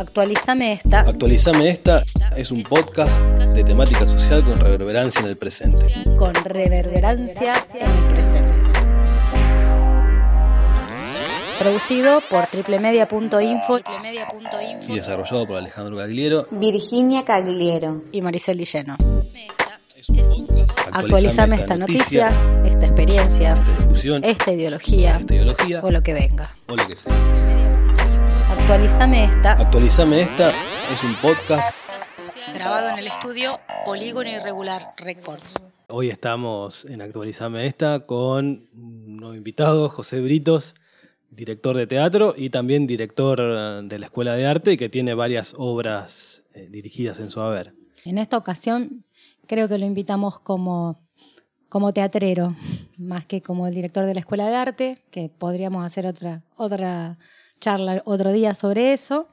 Actualizame esta. Actualizame esta es un podcast de temática social con reverberancia en el presente. Con reverberancia en el presente. Producido por triplemedia.info y desarrollado por Alejandro Gagliero, Virginia Cagliero y Maricel Lilleno. Actualizame esta noticia, esta experiencia, esta discusión, esta ideología, esta ideología o lo que venga. o lo que sea. Actualizame esta. Actualizame esta es un podcast. Grabado en el estudio Polígono Irregular Records. Hoy estamos en Actualizame esta con un nuevo invitado, José Britos, director de teatro y también director de la Escuela de Arte y que tiene varias obras eh, dirigidas en su haber. En esta ocasión creo que lo invitamos como, como teatrero, más que como el director de la Escuela de Arte, que podríamos hacer otra, otra charla otro día sobre eso.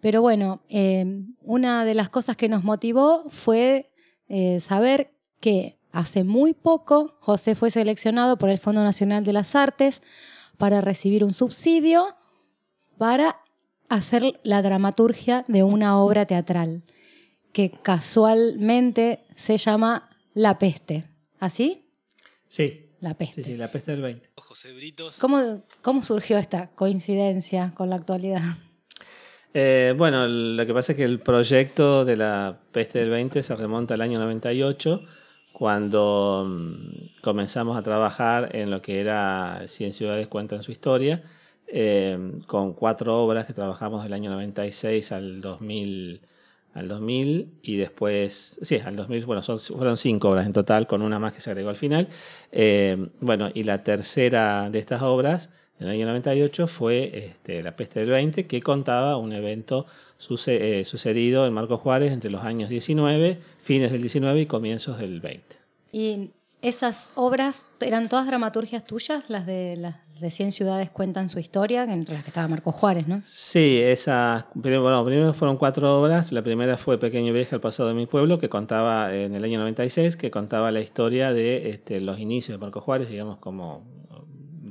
Pero bueno, eh, una de las cosas que nos motivó fue eh, saber que hace muy poco José fue seleccionado por el Fondo Nacional de las Artes para recibir un subsidio para hacer la dramaturgia de una obra teatral que casualmente se llama La Peste. ¿Así? Sí, La Peste. sí, sí, la peste del 20. José Britos. ¿Cómo, ¿Cómo surgió esta coincidencia con la actualidad? Eh, bueno, lo que pasa es que el proyecto de la peste del 20 se remonta al año 98, cuando mm, comenzamos a trabajar en lo que era 100 ciudades cuentan su historia, eh, con cuatro obras que trabajamos del año 96 al 2000, al 2000 y después, sí, al 2000, bueno, fueron cinco obras en total, con una más que se agregó al final. Eh, bueno, y la tercera de estas obras, en el año 98, fue este, La Peste del 20, que contaba un evento eh, sucedido en Marcos Juárez entre los años 19, fines del 19 y comienzos del 20. ¿Y esas obras eran todas dramaturgias tuyas? Las de las de 100 ciudades cuentan su historia, entre las que estaba Marco Juárez, ¿no? Sí, esas, bueno, primero fueron cuatro obras. La primera fue Pequeño viaje al pasado de mi pueblo, que contaba en el año 96, que contaba la historia de este, los inicios de Marco Juárez, digamos, como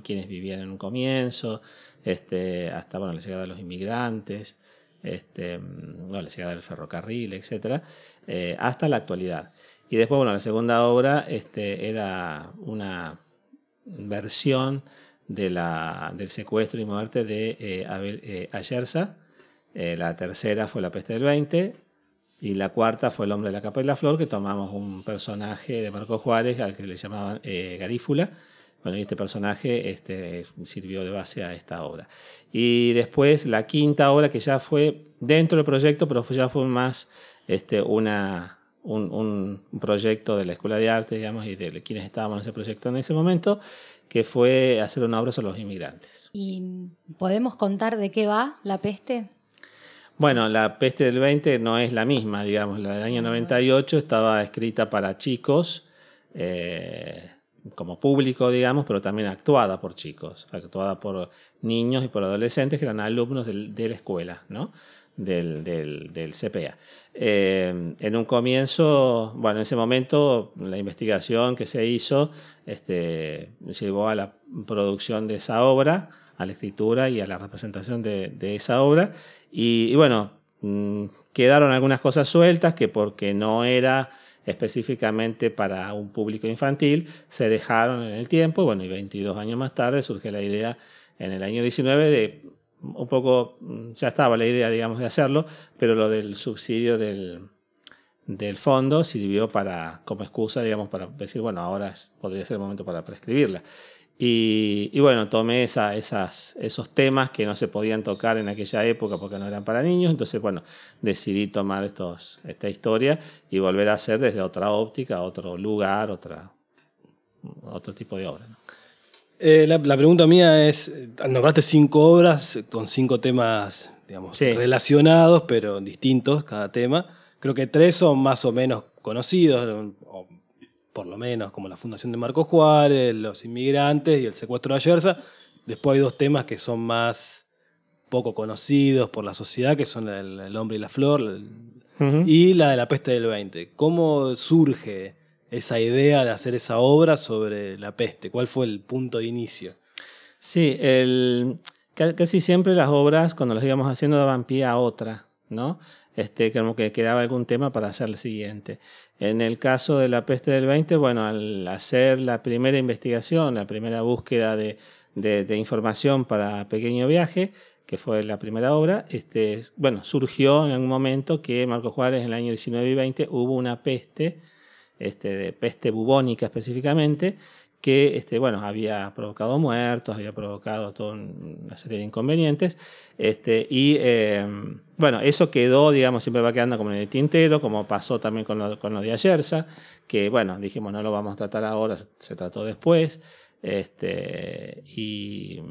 quienes vivían en un comienzo, este, hasta bueno, la llegada de los inmigrantes, este, bueno, la llegada del ferrocarril, etc., eh, hasta la actualidad. Y después, bueno, la segunda obra este, era una versión de la, del secuestro y muerte de eh, Abel eh, Ayerza. Eh, la tercera fue La Peste del 20. Y la cuarta fue El Hombre de la Capa y la Flor, que tomamos un personaje de Marco Juárez al que le llamaban Garífula. Bueno, y este personaje este, sirvió de base a esta obra. Y después la quinta obra, que ya fue dentro del proyecto, pero ya fue más este, una, un, un proyecto de la Escuela de Arte, digamos, y de quienes estábamos en ese proyecto en ese momento, que fue hacer una obra sobre los inmigrantes. ¿Y podemos contar de qué va la peste? Bueno, la peste del 20 no es la misma, digamos, la del año 98 estaba escrita para chicos, eh, como público, digamos, pero también actuada por chicos, actuada por niños y por adolescentes que eran alumnos del- de la escuela, ¿no? Del, del, CPA. Eh, en un comienzo, bueno, en ese momento la investigación que se hizo este, llevó a la producción de esa obra, a la escritura y a la representación de, esa obra. Y, y bueno, mm, quedaron algunas cosas sueltas que porque no era específicamente para un público infantil, se dejaron en el tiempo. Bueno, y 22 años más tarde surge la idea en el año 19 de un poco, mm, ya estaba la idea, digamos, de hacerlo, pero lo del subsidio del, del fondo sirvió para, como excusa, digamos, para decir, bueno, ahora podría ser el momento para prescribirla. Y, y bueno, tomé esa, esas, esos temas que no se podían tocar en aquella época porque no eran para niños, entonces, bueno, decidí tomar estos, esta historia y volver a hacer desde otra óptica, otro lugar, otra, otro tipo de obra. Eh, la, la pregunta mía es, eh, nombraste cinco obras con cinco temas, digamos, Sí. relacionados, pero distintos cada tema. Creo que tres son más o menos conocidos, o por lo menos, como la Fundación de Marco Juárez, los inmigrantes y el secuestro de Ayerza. Después hay dos temas que son más poco conocidos por la sociedad, que son el, el hombre y la flor, el- y la de la peste del 20. ¿Cómo surge esa idea de hacer esa obra sobre la peste? ¿Cuál fue el punto de inicio? Sí, el, ca- casi siempre las obras, cuando las íbamos haciendo, daban pie a otra, ¿no? Este, como que quedaba algún tema para hacer el siguiente. En el caso de la peste del 20, bueno, al hacer la primera investigación, la primera búsqueda de información para Pequeño Viaje, que fue la primera obra, este, bueno, surgió en algún momento que Marco Juárez en el año 19 y 20 hubo una peste, este, de peste bubónica específicamente, que este, bueno, había provocado muertos, había provocado toda una serie de inconvenientes. Este, y eh, bueno, eso quedó, digamos, siempre va quedando como en el tintero, como pasó también con lo, con lo de Ayerza, que bueno, dijimos no lo vamos a tratar ahora, se, se trató después. Este, y,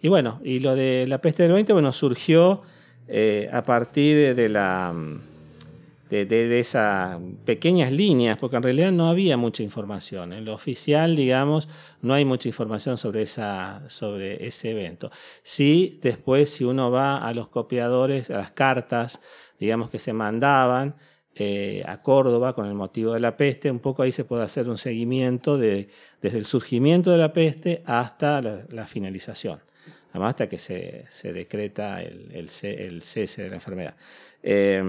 y bueno, y lo de la peste del 20, bueno, surgió eh, a partir de la de, esas pequeñas líneas, porque en realidad no había mucha información. En lo oficial, digamos, no hay mucha información sobre, esa, sobre ese evento. Sí, después, si uno va a los copiadores, a las cartas, digamos, que se mandaban eh, a Córdoba con el motivo de la peste, un poco ahí se puede hacer un seguimiento de, desde el surgimiento de la peste hasta la finalización. Además, hasta que se, se decreta el, el ce- el cese de la enfermedad. Eh,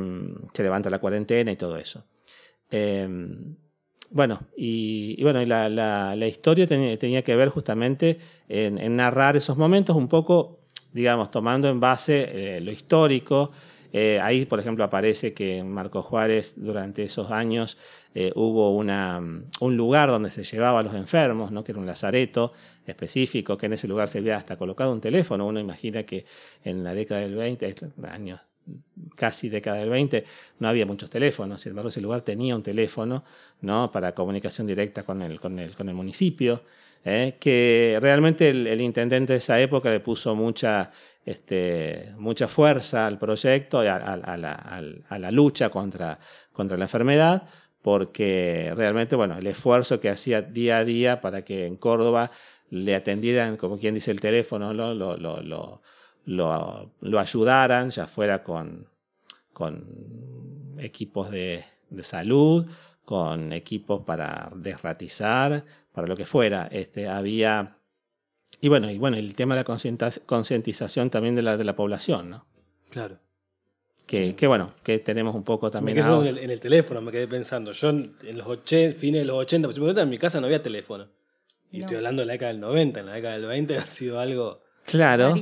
se levanta la cuarentena y todo eso. Eh, bueno, y, bueno, la, la- historia tenía, tenía que ver justamente en, en narrar esos momentos un poco, digamos, tomando en base eh, lo histórico. Eh, ahí, por ejemplo, aparece que en Marco Juárez durante esos años eh, hubo una, un lugar donde se llevaba a los enfermos, ¿no? que era un lazareto específico, que en ese lugar se había hasta colocado un teléfono. Uno imagina que en la década del 20, años casi década del 20, no había muchos teléfonos, sin embargo ese lugar tenía un teléfono ¿no? para comunicación directa con el, con el, con el municipio, ¿eh? que realmente el, intendente de esa época le puso mucha, este, mucha fuerza al proyecto, y a, a- la, a la lucha contra, contra la enfermedad, porque realmente bueno, el esfuerzo que hacía día a día para que en Córdoba le atendieran, como quien dice, el teléfono, lo, lo, lo ayudaran, ya fuera con, con equipos de, de salud, con equipos para desratizar, para lo que fuera. Este, había. Y bueno, y bueno, el tema de la concientización también de la, de la población, ¿no? Claro. Que, que bueno, que tenemos un poco Me también en el, en el teléfono, me quedé pensando. Yo en en los 80, fines de los 80, principios de los 90, en mi casa no había teléfono. Y No. estoy hablando de la década del 90, en la década del 20 ha sido algo... Claro.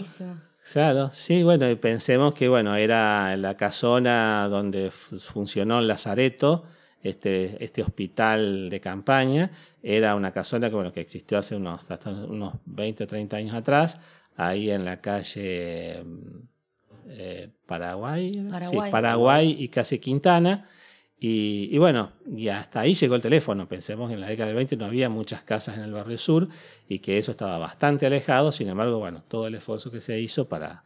Claro, sí, bueno, y pensemos que bueno, era la casona donde fu- funcionó el Lazareto, este, este hospital de campaña, era una casona que, bueno, que existió hace unos, hasta unos 20 o 30 años atrás, ahí en la calle mm, eh, Paraguay, Paraguay. Paraguay y casi Quintana. Y, y bueno, y hasta ahí llegó el teléfono. Pensemos que en la década del 20 no había muchas casas en el barrio sur y que eso estaba bastante alejado. Sin embargo, bueno, todo el esfuerzo que se hizo para,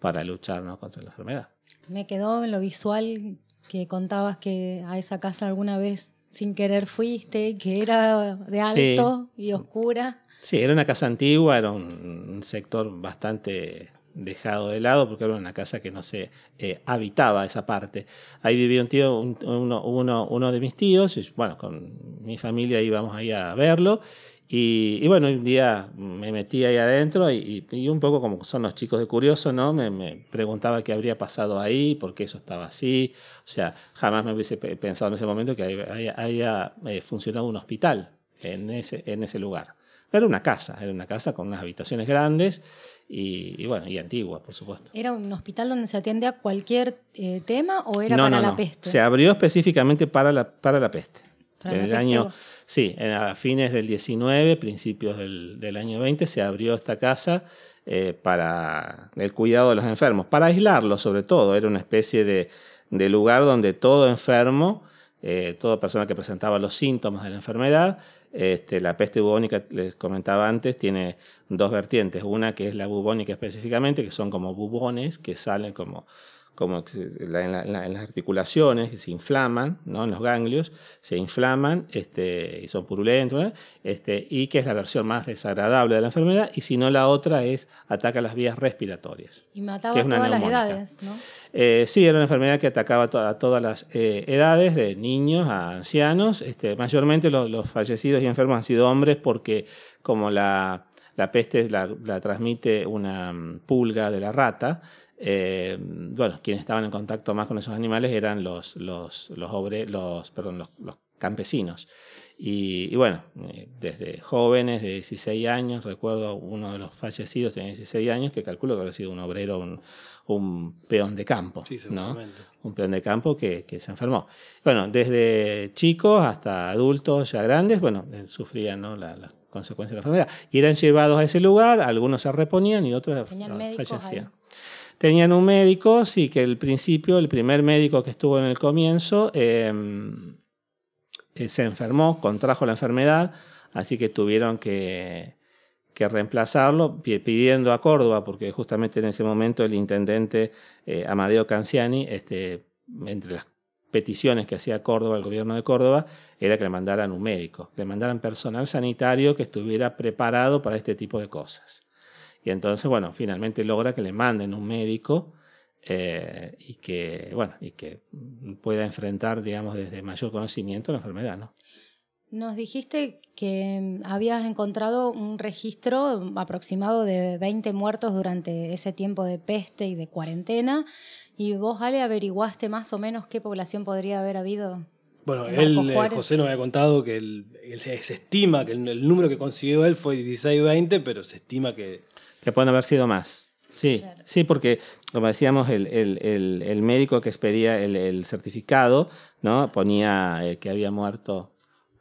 para luchar ¿no? contra la enfermedad. Me quedó en lo visual que contabas que a esa casa alguna vez sin querer fuiste, que era de Sí. alto y oscura. Sí, era una casa antigua, era un, un sector bastante dejado de lado porque era una casa que no se eh, habitaba esa parte. Ahí vivía un tío, un- uno, uno, uno de mis tíos, y bueno, con mi familia íbamos ahí a verlo. Y, y bueno, un día me metí ahí adentro y, y- un poco como son los chicos de curioso, ¿no? Me, me preguntaba qué habría pasado ahí, por qué eso estaba así. O sea, jamás me hubiese pe- pensado en ese momento que haya, eh, funcionado un hospital en ese, en ese lugar. Era una casa, era una casa con unas habitaciones grandes y, y bueno, y antiguas, por supuesto. ¿Era un hospital donde se atiende a cualquier eh, tema o era no, para no, la no. peste? Se abrió específicamente para la, para la peste. Para en la el peste año, sí, a fines del 19, principios del, del año 20, se abrió esta casa eh, para el cuidado de los enfermos, para aislarlos sobre todo. Era una especie de, de lugar donde todo enfermo, eh, toda persona que presentaba los síntomas de la enfermedad, este, la peste bubónica, les comentaba antes, tiene dos vertientes. Una que es la bubónica específicamente, que son como bubones que salen como, como en, la- en la- en las articulaciones, que se inflaman, ¿no? en los ganglios, se inflaman este, y son purulentos, ¿no? este, y que es la versión más desagradable de la enfermedad. Y si no, la otra es ataca las vías respiratorias. Y mataba que a es una todas las edades, ¿no? Eh, sí, era una enfermedad que atacaba a, to- a todas las eh, edades, de niños a ancianos. Este, mayormente lo- los fallecidos y enfermos han sido hombres porque como la, la peste la, la transmite una mm, pulga de la rata. Eh, bueno, quienes estaban en contacto más con esos animales eran los, los, los, obre- los, perdón, los, los campesinos. Y, y bueno, eh, desde jóvenes de 16 años, recuerdo uno de los fallecidos tenía 16 años, que calculo que había sido un obrero, un, un peón de campo. Sí, ¿no? un peón de campo que, que se enfermó. Bueno, desde chicos hasta adultos ya grandes, bueno, eh, sufrían ¿no? la- las consecuencias de la enfermedad. Y eran llevados a ese lugar, algunos se reponían y otros ¿Tenían ah, médicos fallecían. ahí? Tenían un médico, sí, que el principio, el primer médico que estuvo en el comienzo, eh, eh, se enfermó, contrajo la enfermedad, así que tuvieron que, que reemplazarlo, pi- pidiendo a Córdoba, porque justamente en ese momento el intendente eh, Amadeo Canciani, este, entre las peticiones que hacía Córdoba, el gobierno de Córdoba, era que le mandaran un médico, que le mandaran personal sanitario que estuviera preparado para este tipo de cosas. Y entonces, bueno, finalmente logra que le manden un médico eh, y, que, bueno, y que pueda enfrentar, digamos, desde mayor conocimiento la enfermedad, ¿no? Nos dijiste que habías encontrado un registro aproximado de 20 muertos durante ese tiempo de peste y de cuarentena. ¿Y vos, Ale, averiguaste más o menos qué población podría haber habido? Bueno, en él, eh. José nos había contado que el- se estima que el, el número que consiguió él fue 16-20, pero se estima que Que pueden haber sido más. Sí, Claro. sí, porque como decíamos, el, el- el- el médico que expedía el, el certificado ¿no? ponía eh, que había muerto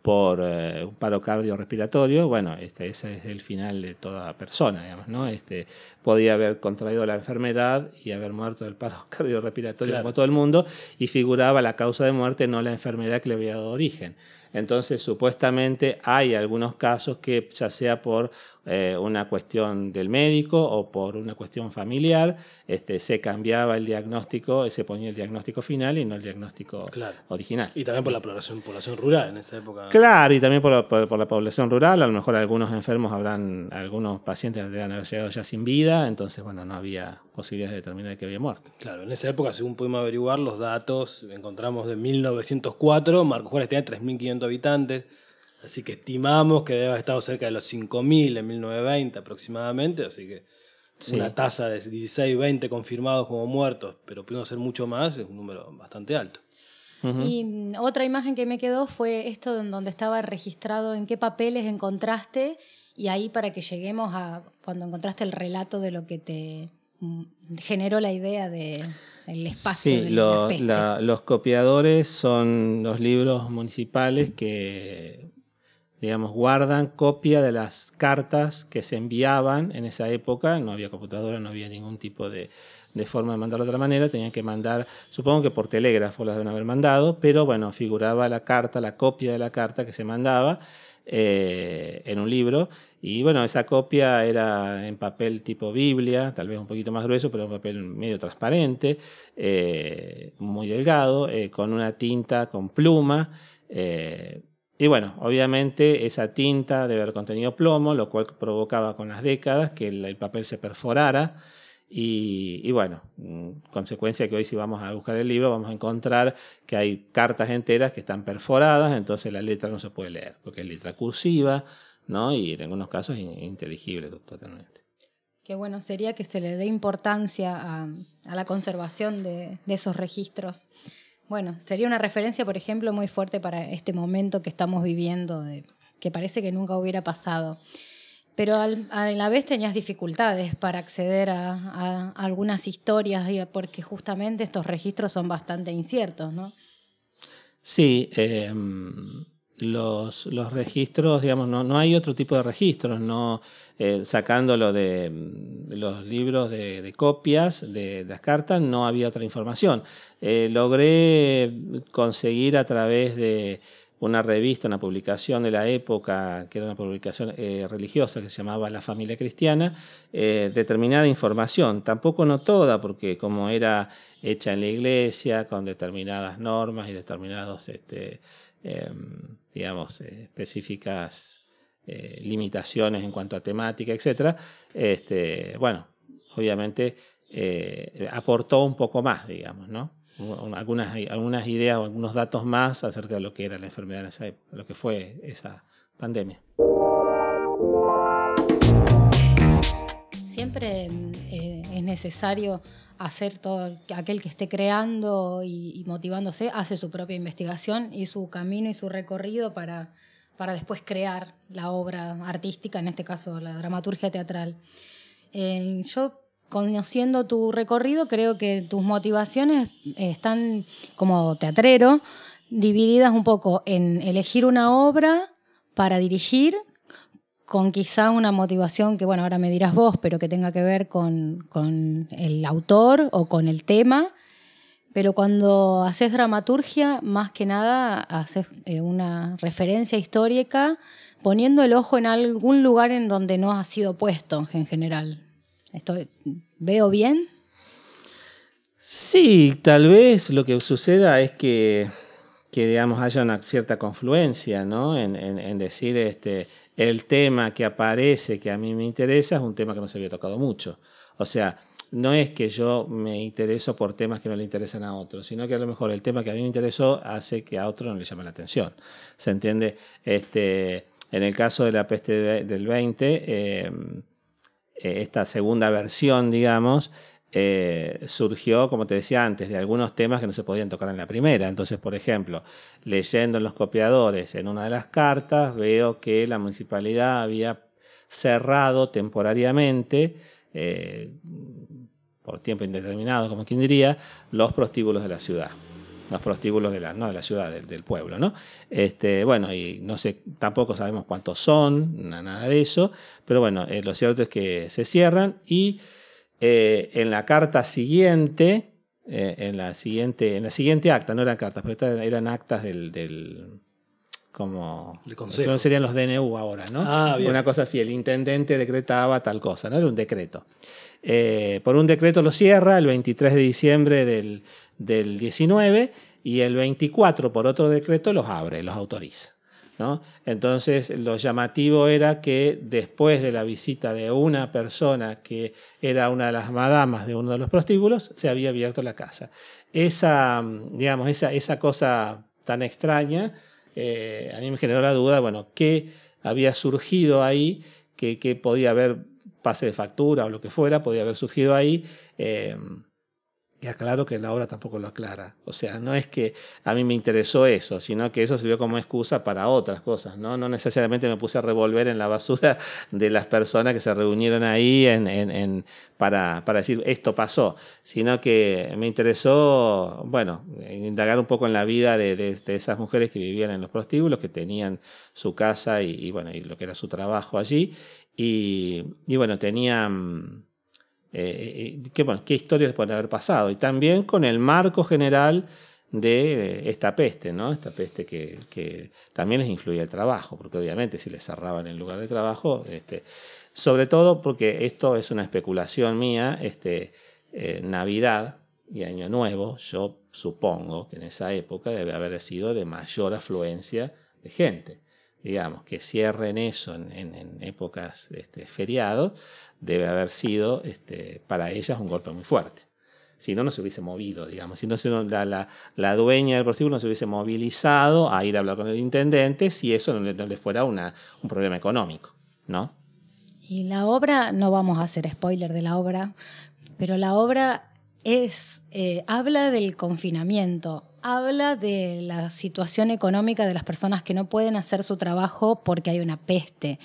por eh, un paro cardiorrespiratorio. Bueno, este, ese es el final de toda persona, digamos, ¿no? Este, podía haber contraído la enfermedad y haber muerto del paro cardiorrespiratorio Claro. como todo el mundo y figuraba la causa de muerte, no la enfermedad que le había dado origen. Entonces, supuestamente hay algunos casos que ya sea por eh, una cuestión del médico o por una cuestión familiar, este, se cambiaba el diagnóstico, se ponía el diagnóstico final y no el diagnóstico Claro. original. Y también por la población, población rural en esa época. Claro, y también por la, por- por la población rural, a lo mejor algunos enfermos habrán, algunos pacientes deben haber llegado ya sin vida, entonces, bueno, no había posibilidades de determinar que había muerto. Claro, en esa época, según pudimos averiguar los datos, encontramos de 1904, Marcos Juárez tenía 3.500 habitantes, así que estimamos que debe haber estado cerca de los 5.000 en 1920 aproximadamente, así que Sí. una tasa de 16-20 confirmados como muertos, pero pudiendo ser mucho más, es un número bastante alto. Y mm, otra imagen que me quedó fue esto en donde estaba registrado en qué papeles encontraste y ahí para que lleguemos a cuando encontraste el relato de lo que te generó la idea de el espacio Sí, de lo- la los copiadores son los libros municipales que, digamos, guardan copia de las cartas que se enviaban en esa época. No había computadora, no había ningún tipo de, de forma de mandarlo de otra manera. Tenían que mandar, supongo que por telégrafo las deben haber mandado, pero bueno, figuraba la carta, la copia de la carta que se mandaba eh, en un libro. Y bueno, esa copia era en papel tipo Biblia, tal vez un poquito más grueso, pero un papel medio transparente, eh, muy delgado, eh, con una tinta con pluma. y bueno, obviamente esa tinta debe haber contenido plomo, lo cual provocaba con las décadas que el papel se perforara. Y, bueno, mm, consecuencia que hoy si vamos a buscar el libro vamos a encontrar que hay cartas enteras que están perforadas, entonces la letra no se puede leer, porque es letra cursiva, ¿no? Y en algunos casos inteligible to- totalmente. Que bueno, sería que se le dé importancia a, la conservación de, esos registros. Bueno, sería una referencia, por ejemplo, muy fuerte para este momento que estamos viviendo, que parece que nunca hubiera pasado. Pero al- a la vez tenías dificultades para acceder a, algunas historias, porque justamente estos registros son bastante inciertos, ¿no? Sí, eh, los, registros, digamos, no, hay otro tipo de registros, no eh, sacándolo de mm, los libros de, de copias de, las cartas, no había otra información. Eh, logré conseguir a través de una revista, una publicación de la época, que era una publicación eh, religiosa que se llamaba La Familia Cristiana, eh, determinada información, tampoco no toda, porque como era hecha en la iglesia, con determinadas normas y determinados, este, eh, digamos, específicas eh, limitaciones en cuanto a temática, etc., este, bueno, obviamente aportó un poco más, digamos, ¿no? Un- Algunas, algunas ideas o algunos datos más acerca de lo que era la enfermedad en esa época, lo que fue esa pandemia. Siempre eh, es necesario hacer todo, aquel que esté creando y, y motivándose, hace su propia investigación y su camino y su recorrido para, para después crear la obra artística, en este caso la dramaturgia teatral. Eh, yo, conociendo tu recorrido, creo que tus motivaciones están como teatrero, divididas un poco en elegir una obra para dirigir, con quizá una motivación que, bueno, ahora me dirás vos, pero que tenga que ver con, con el autor o con el tema. Pero cuando haces dramaturgia, más que nada haces eh, una referencia histórica poniendo el ojo en algún lugar en donde no ha sido puesto en general. Estoy, ¿Veo bien? Sí, tal vez lo que suceda es que, que digamos, haya una cierta confluencia, ¿no? En, en- decir, este, el tema que aparece, que a mí me interesa, es un tema que no se había tocado mucho. O sea, no es que yo me intereso por temas que no le interesan a otros, sino que a lo mejor el tema que a mí me interesó hace que a otro no le llame la atención. ¿Se entiende? Este, en el caso de la peste de- del 20, eh, eh, esta segunda versión, digamos, eh, surgió, como te decía antes, de algunos temas que no se podían tocar en la primera. Entonces, por ejemplo, leyendo en los copiadores, en una de las cartas, veo que la municipalidad había cerrado temporariamente, eh, por tiempo indeterminado, como quien diría, los prostíbulos de la ciudad. Los prostíbulos de la, no de la ciudad, del, pueblo, ¿no? Este, bueno, y no sé, tampoco sabemos cuántos son, na- nada de eso, pero bueno, eh, lo cierto es que se cierran y eh, en la carta siguiente, eh, en, la siguiente, en la siguiente acta, no eran cartas, pero eran actas del como no serían los DNU ahora, ¿no? Ah, bien. Una cosa así, el intendente decretaba tal cosa, no era un decreto. Eh, por un decreto lo cierra el 23 de diciembre del, del 19 y el 24 por otro decreto los abre, los autoriza. ¿no? Entonces lo llamativo era que después de la visita de una persona que era una de las madamas de uno de los prostíbulos, se había abierto la casa. Esa, digamos, esa, esa cosa tan extraña eh, a mí me generó la duda, bueno, qué había surgido ahí, qué, podía haber pase de factura o lo que fuera, podía haber surgido ahí. eh, y aclaro que la obra tampoco lo aclara. O sea, no es que a mí me interesó eso, sino que eso sirvió como excusa para otras cosas. No, no necesariamente me puse a revolver en la basura de las personas que se reunieron ahí en, en- en- para, para decir esto pasó, sino que me interesó, bueno, indagar un poco en la vida de, de- esas mujeres que vivían en los prostíbulos, que tenían su casa y, y, bueno, y lo que era su trabajo allí. Y, y bueno, tenían eh, eh, qué, bueno, qué historias pueden haber pasado. Y también con el marco general de eh, esta peste, ¿no? Esta peste que, también les influía el trabajo, porque obviamente si les cerraban el lugar de trabajo, este, sobre todo porque esto es una especulación mía, este, Navidad y Año Nuevo, yo supongo que en esa época debe haber sido de mayor afluencia de gente. Digamos, que cierren eso en, en- en épocas este, feriados, debe haber sido este, para ellas un golpe muy fuerte. Si no, no se hubiese movido, digamos. Si no, la, la, la dueña del prostíbulo no se hubiese movilizado a ir a hablar con el intendente si eso no le, fuera un problema económico, ¿no? Y la obra, no vamos a hacer spoiler de la obra, pero la obra es, eh, habla del confinamiento, habla de la situación económica de las personas que no pueden hacer su trabajo porque hay una peste.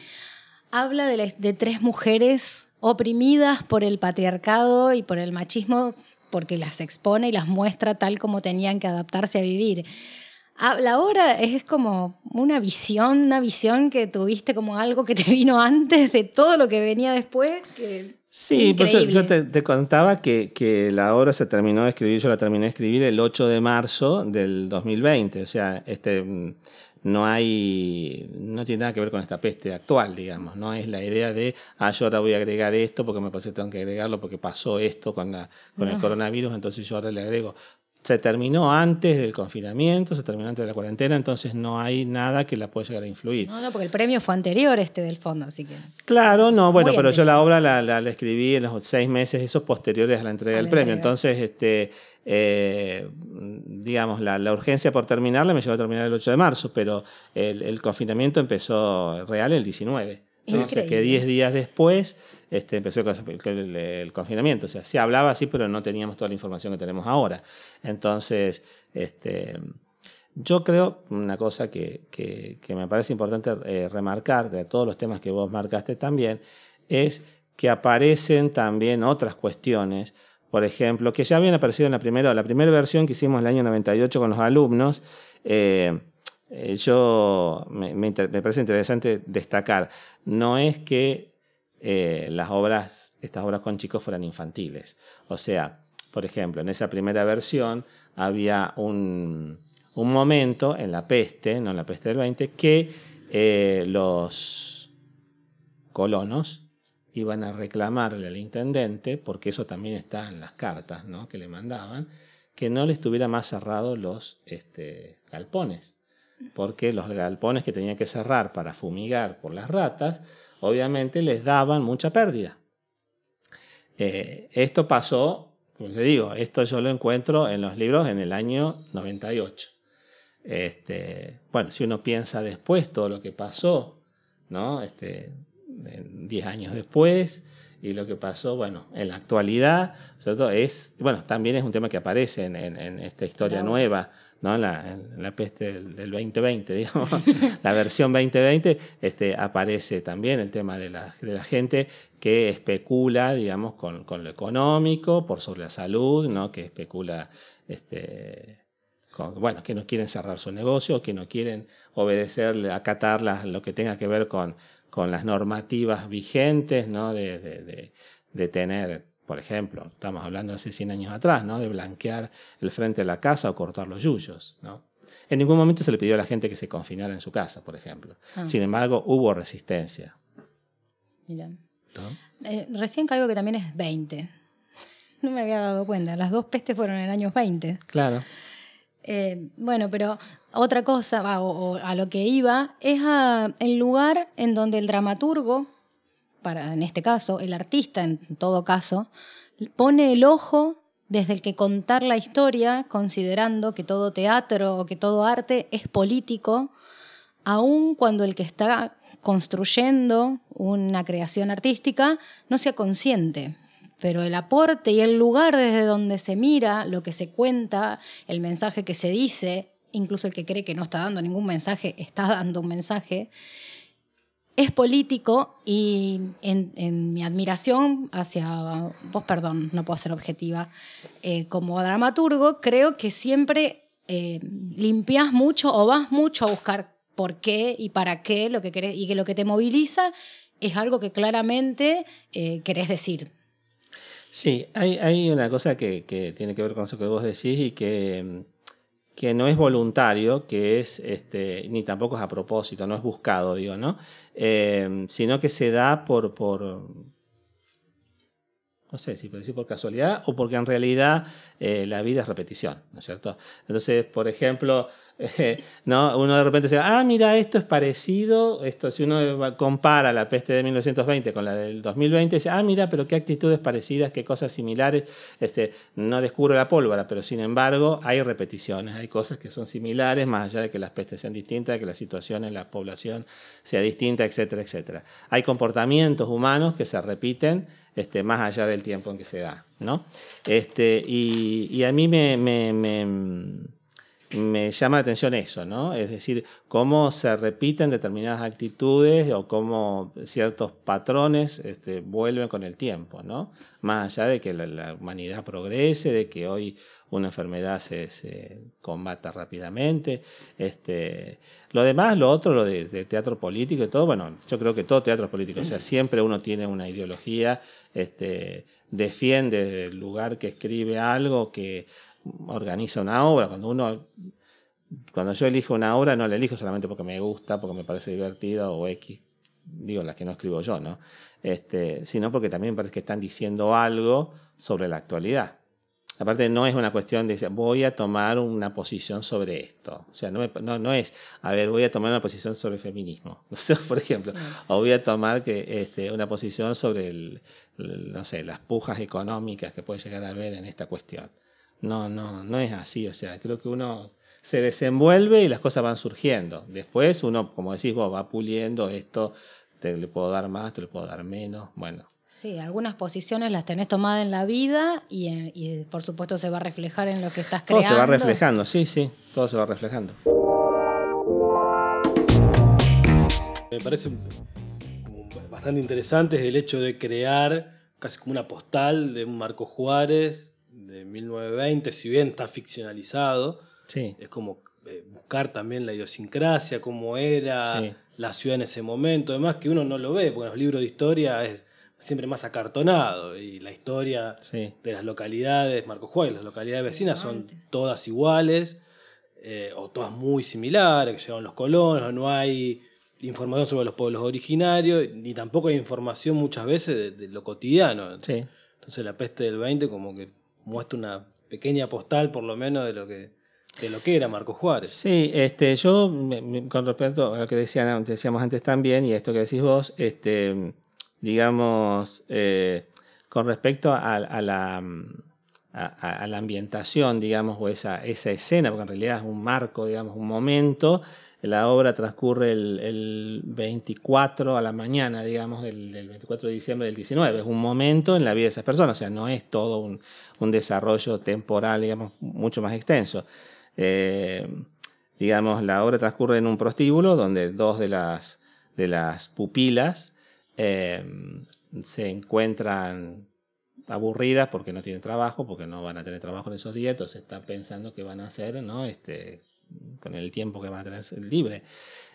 Habla de, tres mujeres oprimidas por el patriarcado y por el machismo porque las expone y las muestra tal como tenían que adaptarse a vivir. Ah, La obra es como una visión, una visión que tuviste como algo que te vino antes de todo lo que venía después. Sí, Increíble. yo te, te contaba que, que la obra se terminó de escribir, yo la terminé de escribir el 8 de marzo del 2020, o sea, este, mm, no hay, no tiene nada que ver con esta peste actual, digamos, no es la idea de, ah, yo ahora voy a agregar esto porque me parece que tengo que agregarlo porque pasó esto con, la, con el coronavirus, entonces yo ahora le agrego. Se terminó antes del confinamiento, se terminó antes de la cuarentena, entonces no hay nada que la pueda llegar a influir. no, no, porque el premio fue anterior este del fondo, así que. Claro, no, bueno, Muy pero yo la obra la, la- la escribí en los seis meses esos posteriores a la entrega A del la premio. entrega. Entonces, este, eh, digamos, la, la urgencia por terminarla me llevó a terminar el 8 de marzo, pero el, el confinamiento empezó real el 19. Que 10 días después este, empezó el, el- el confinamiento. O sea, se hablaba así, pero no teníamos toda la información que tenemos ahora. Entonces, este, yo creo una cosa que, que- que me parece importante eh, remarcar de todos los temas que vos marcaste también, es que aparecen también otras cuestiones, por ejemplo, que ya habían aparecido en la primera, la primera versión que hicimos en el año 98 con los alumnos. eh, yo me, me inter- me parece interesante destacar, no es que eh, las obras, estas obras con chicos fueran infantiles. O sea, por ejemplo, en esa primera versión había un, un momento en la peste, no en la peste del 20, que eh, los colonos iban a reclamarle al intendente, porque eso también está en las cartas ¿no? que le mandaban, que no le estuviera más cerrados los este, galpones, porque los galpones que tenían que cerrar para fumigar por las ratas, obviamente les daban mucha pérdida. Eh, esto pasó, como te digo, esto yo lo encuentro en los libros en el año 98. Este, bueno, si uno piensa después todo lo que pasó, ¿no? Este, en 10 años después, y lo que pasó, bueno, en la actualidad, sobre todo es, bueno, también es un tema que aparece en, en- en esta historia Claro. nueva, ¿no? La, en la peste del, del 2020, digamos, la versión 2020, este, aparece también el tema de la, de la gente que especula, digamos, con, con lo económico, por sobre la salud, ¿no? Que especula, este, con- bueno, que no quieren cerrar su negocio, que no quieren obedecer, acatar las- lo que tenga que ver con, con las normativas vigentes, ¿no? De, de- de- de tener, por ejemplo, estamos hablando de hace 100 años atrás, ¿no? De blanquear el frente de la casa o cortar los yuyos, ¿no? En ningún momento se le pidió a la gente que se confinara en su casa, por ejemplo. Ah. Sin embargo, hubo resistencia. Mirá. ¿no? Eh, recién caigo que también es 20. No me había dado cuenta. Las dos pestes fueron en años 20. Claro. Eh, bueno, pero otra cosa, va, o, a lo que iba, es a el lugar en donde el dramaturgo, para, en este caso, el artista en todo caso, pone el ojo desde el que contar la historia, considerando que todo teatro o que todo arte es político, aun cuando el que está construyendo una creación artística no sea consciente. Pero el aporte y el lugar desde donde se mira, lo que se cuenta, el mensaje que se dice, incluso el que cree que no está dando ningún mensaje, está dando un mensaje, es político y en, mi admiración hacia vos, perdón, no puedo ser objetiva, eh, como dramaturgo, creo que siempre eh, limpias mucho o vas mucho a buscar por qué y para qué lo que querés, y que lo que te moviliza es algo que claramente eh, querés decir. Sí, hay, hay una cosa que, que tiene que ver con eso que vos decís y que, mm, que no es voluntario, que es, este, ni tampoco es a propósito, no es buscado, digo, ¿no? Eh, sino que se da por, por, no sé si por decir por casualidad o porque en realidad eh, la vida es repetición, ¿no es cierto? Entonces, por ejemplo, ¿no? uno de repente dice, ah, mira, esto es parecido, esto, si uno compara la peste de 1920 con la del 2020, dice, ah, mira, pero qué actitudes parecidas, qué cosas similares, este, no descubro la pólvora, pero sin embargo hay repeticiones, hay cosas que son similares, más allá de que las pestes sean distintas, de que la situación en la población sea distinta, etcétera, etcétera. Hay comportamientos humanos que se repiten este, más allá del tiempo en que se da, ¿no? Este, y, y a mí me, me- me- me llama la atención eso, ¿no? Es decir, cómo se repiten determinadas actitudes o cómo ciertos patrones este, vuelven con el tiempo, ¿no? Más allá de que la, la humanidad progrese, de que hoy una enfermedad se, se combata rápidamente. Este, lo demás, lo otro, lo de, de teatro político y todo, bueno, yo creo que todo teatro es político, o sea, siempre uno tiene una ideología, este, defiende el lugar que escribe algo, que organiza una obra. Cuando uno cuando yo elijo una obra, no la elijo solamente porque me gusta, porque me parece divertida o X, digo las que no escribo yo, ¿no? Este, sino porque también me parece que están diciendo algo sobre la actualidad. Aparte, no es una cuestión de decir, voy a tomar una posición sobre esto. O sea, no, me- no, no es, a ver, voy a tomar una posición sobre el feminismo, por ejemplo. O voy a tomar que, este, una posición sobre, el, el- no sé, las pujas económicas que puede llegar a haber en esta cuestión. No, no, no es así. O sea, creo que uno se desenvuelve y las cosas van surgiendo. Después uno, como decís vos, va puliendo esto te le puedo dar más, te le puedo dar menos. Bueno, Sí, algunas posiciones las tenés tomadas en la vida y, en- y por supuesto se va a reflejar en lo que estás todo creando. se va reflejando, sí, sí, todo se va reflejando. Me parece bastante interesante el hecho de crear casi como una postal de un Marco Juárez de 1920, si bien está ficcionalizado, Sí, es como eh, buscar también la idiosincrasia, cómo era Sí. la ciudad en ese momento, además que uno no lo ve, porque en los libros de historia es siempre más acartonado y la historia sí, de las localidades, Marco Juárez, las localidades vecinas son todas iguales eh, o todas muy similares, que llegaron los colonos, no hay información sobre los pueblos originarios, ni tampoco hay información muchas veces de, de lo cotidiano. sí. Entonces la peste del 20 como que muestra una pequeña postal por lo menos de lo que, de lo que era Marco Juárez. Sí, este, yo con respecto a lo que decíamos antes también y esto que decís vos, este, digamos, eh, con respecto a, la, a la ambientación, digamos, o esa, esa escena, porque en realidad es un marco, digamos, un momento, la obra transcurre el, el 24 a la mañana, digamos, del, del 24 de diciembre del 19, es un momento en la vida de esas personas, o sea, no es todo un, desarrollo temporal, digamos, mucho más extenso. Eh, digamos, la obra transcurre en un prostíbulo donde dos de las, de las pupilas eh, se encuentran aburridas porque no tienen trabajo, porque no van a tener trabajo en esos días, entonces están pensando qué van a hacer ¿no? este, con el tiempo que van a tener libre.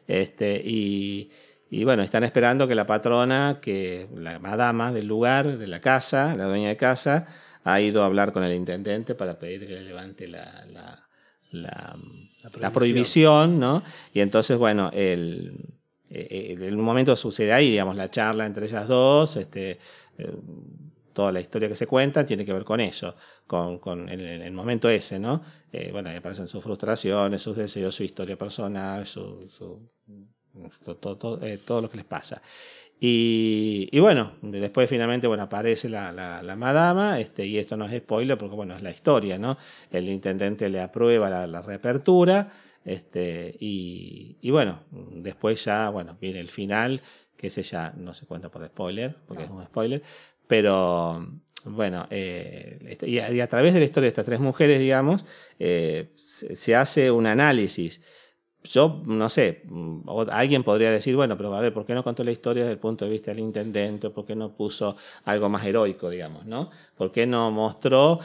Este, y, y bueno, están esperando que la patrona, que la madama del lugar, de la casa, la dueña de casa, ha ido a hablar con el intendente para pedir que le levante la, la, la, la prohibición, ¿no? Y entonces, bueno, el, eh, el, el momento sucede ahí, digamos, la charla entre ellas dos, este, eh, toda la historia que se cuenta tiene que ver con eso, con, con el, el momento ese, ¿no? Eh, bueno, ahí aparecen sus frustraciones, sus deseos, su historia personal, su, su- todo, todo, eh, todo lo que les pasa. Y, y bueno, después finalmente bueno, aparece la, la, la madama, este, y esto no es spoiler porque bueno, es la historia, ¿no? El intendente le aprueba la, la reapertura, este, y, y bueno, después ya, bueno, viene el final, que ese ya no se cuenta por spoiler, porque es un spoiler, pero bueno, eh, y, a, través de la historia de estas tres mujeres, digamos, eh, se, se hace un análisis. Yo no sé, mm, alguien podría decir, bueno, pero a ver, ¿por qué no contó la historia desde el punto de vista del intendente? ¿Por qué no puso algo más heroico, digamos, no? ¿Por qué no mostró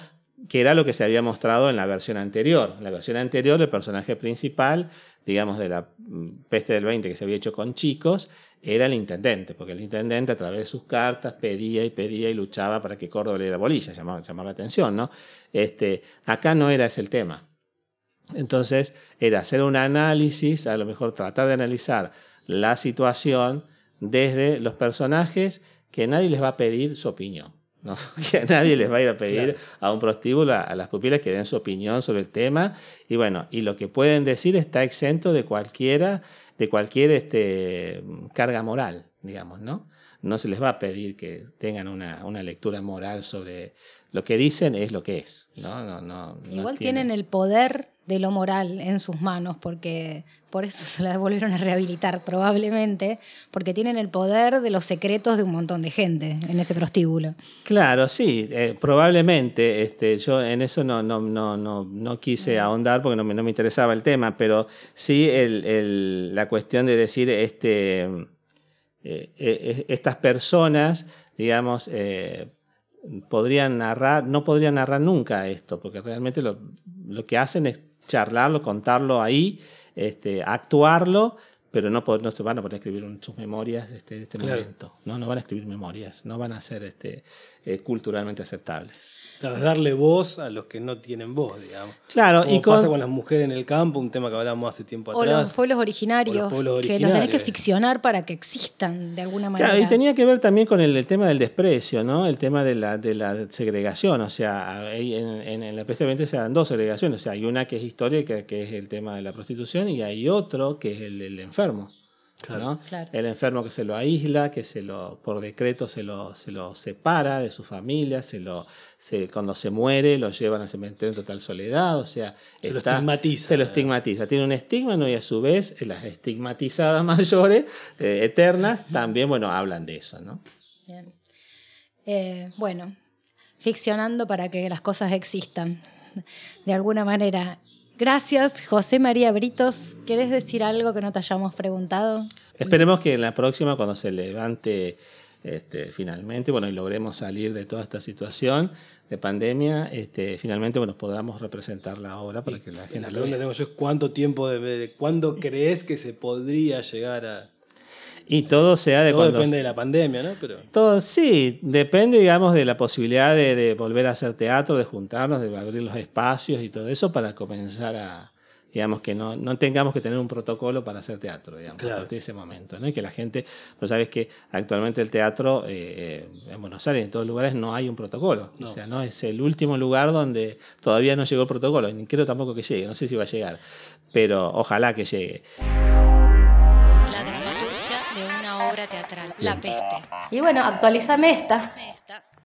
que era lo que se había mostrado en la versión anterior? En la versión anterior, el personaje principal, digamos, de la mm, peste del 20 que se había hecho con chicos, era el intendente, porque el intendente a través de sus cartas pedía y pedía y luchaba para que Córdoba le diera bolilla, llamar, llamar la atención, ¿no? Este, acá no era ese el tema. Entonces, era hacer un análisis, a lo mejor tratar de analizar la situación desde los personajes que nadie les va a pedir su opinión. ¿No? Que a nadie les va a ir a pedir a un prostíbulo, a, a las pupilas que den su opinión sobre el tema. Y bueno, y lo que pueden decir está exento de cualquiera, de cualquier este, carga moral, digamos, ¿no? No se les va a pedir que tengan una, una lectura moral sobre lo que dicen, es lo que es. ¿no? No, no, Igual tiene- tienen el poder de lo moral en sus manos, porque por eso se la volvieron a rehabilitar probablemente, porque tienen el poder de los secretos de un montón de gente en ese prostíbulo. Claro, sí, eh, probablemente. Este, yo en eso no, no, no, no, no quise ahondar porque no me, no me interesaba el tema, pero sí el, el- la cuestión de decir este, eh, eh, estas personas, digamos, podrían narrar, no podrían narrar nunca esto, porque realmente lo, lo que hacen es charlarlo, contarlo ahí, este, actuarlo, pero no, no se van a poner a escribir en sus memorias este, este Claro. momento. No, no van a escribir memorias, no van a ser este, eh, culturalmente aceptables. Claro, es darle voz a los que no tienen voz, digamos. Claro, Como y con, pasa con las mujeres en el campo, un tema que hablamos hace tiempo O atrás. los pueblos originarios, O los pueblos que los tenés que originarios. ficcionar para que existan de alguna manera. Claro, y tenía que ver también con el, el tema del desprecio, ¿no? El tema de la, de la segregación. O sea, en, en- en la peste 20 se dan dos segregaciones. O sea, hay una que es histórica, que es el tema de la prostitución, y hay otro que es el, el enfermo. ¿No? Claro. El enfermo que se lo aísla, que se lo, por decreto se lo, se lo separa de su familia, se lo, se, cuando se muere lo llevan al cementerio en total soledad, o sea, Se lo estigmatiza. Se lo estigmatiza. Tiene un estigma, ¿no? Y a su vez, las estigmatizadas mayores, eh, eternas, también, bueno, hablan de eso, ¿no? Bien. Eh, bueno, ficcionando para que las cosas existan, de alguna manera. Gracias, José María Britos. ¿Quieres decir algo que no te hayamos preguntado? Esperemos que en la próxima, cuando se levante este, finalmente, bueno, y logremos salir de toda esta situación de pandemia, este, finalmente, bueno, podamos representar la obra para que la La gente lo pregunta que vea. tengo yo es cuánto tiempo, de, ¿cuándo crees que se podría llegar a...? Y todo sea de Todo cuando... depende de la pandemia, ¿no? Pero Todo, sí, depende, digamos, de la posibilidad de, de volver a hacer teatro, de juntarnos, de abrir los espacios y todo eso para comenzar a, digamos, que no, no tengamos que tener un protocolo para hacer teatro, digamos, Claro. a partir de ese momento, ¿no? Y que la gente, pues sabes que actualmente el teatro eh, eh, en Buenos Aires, en todos lugares, no hay un protocolo. O No. sea, no es el último lugar donde todavía no llegó el protocolo, ni creo tampoco que llegue, no sé si va a llegar, pero ojalá que llegue. La dramaturgia de una obra teatral. La peste. Y bueno, actualizame esta. Esta